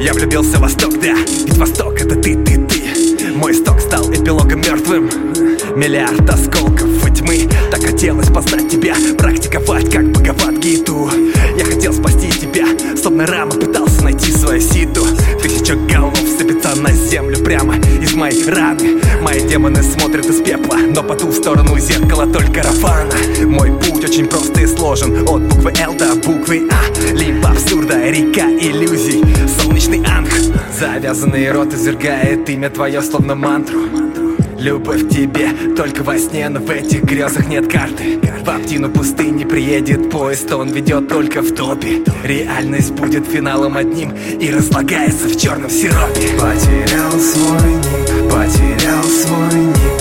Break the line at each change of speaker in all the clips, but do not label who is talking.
Я влюбился в Восток, да Ведь Восток это ты, ты, ты. Мой сток стал эпилогом мертвым Миллиард осколков и тьмы. Так хотелось познать тебя Практиковать как Бхагават Гиту. Я хотел спасти тебя Словно рама пытался найти свою ситу. Тысяча голов сыпется на землю прямо из моей раны. Мои демоны смотрят из пепла Но по ту сторону зеркала только Рафана. Мой путь очень прост и сложен От буквы Л до буквы А Абсурда, река иллюзий. Солнечный анг Завязанный рот извергает имя твое словно мантру. Любовь к тебе только во сне, но в этих грезах нет карты. В Аптину пустыни приедет поезд, он ведет только в топе. Реальность будет финалом одним и разлагается в черном сиропе.
Потерял свой ник, потерял свой ник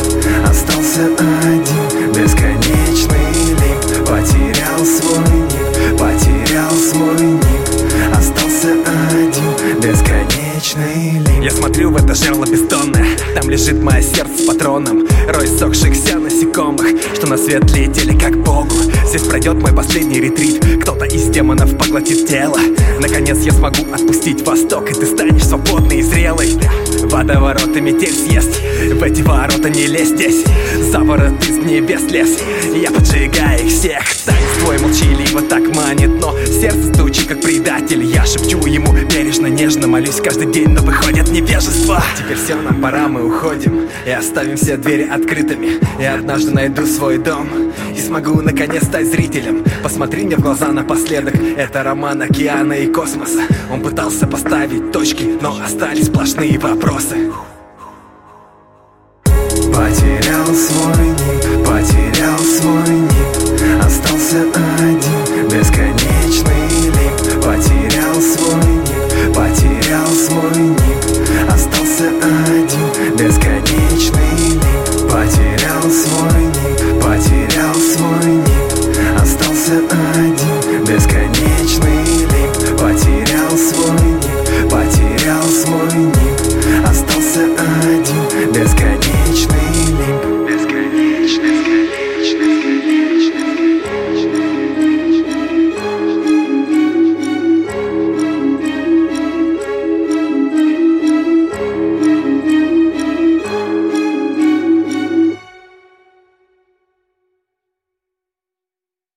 бесконечный лимб
Я смотрю в это жерло бестонное Там лежит мое сердце с патроном. Рой сохшихся насекомых Что на свет летели как богу. Здесь пройдет мой последний ретрит. Кто-то из демонов поглотит тело. Наконец я смогу отпустить восток И ты станешь свободной и зрелой. Водоворот и метель съест В эти ворота не лезь здесь. Заворот из небес лес Я поджигаю их всех. Танец твой молчаливо так манит Но сердце стучит как предатель. Я шепчу ему бережно, нежно Молюсь каждый день, но выходит невежество Теперь все, нам пора, мы уходим. И оставим все двери открытыми. Я однажды найду свой дом И смогу наконец стать зрителем. Посмотри мне в глаза напоследок. Это роман океана и космоса Он пытался поставить точки Но остались сплошные вопросы.
Потерял свой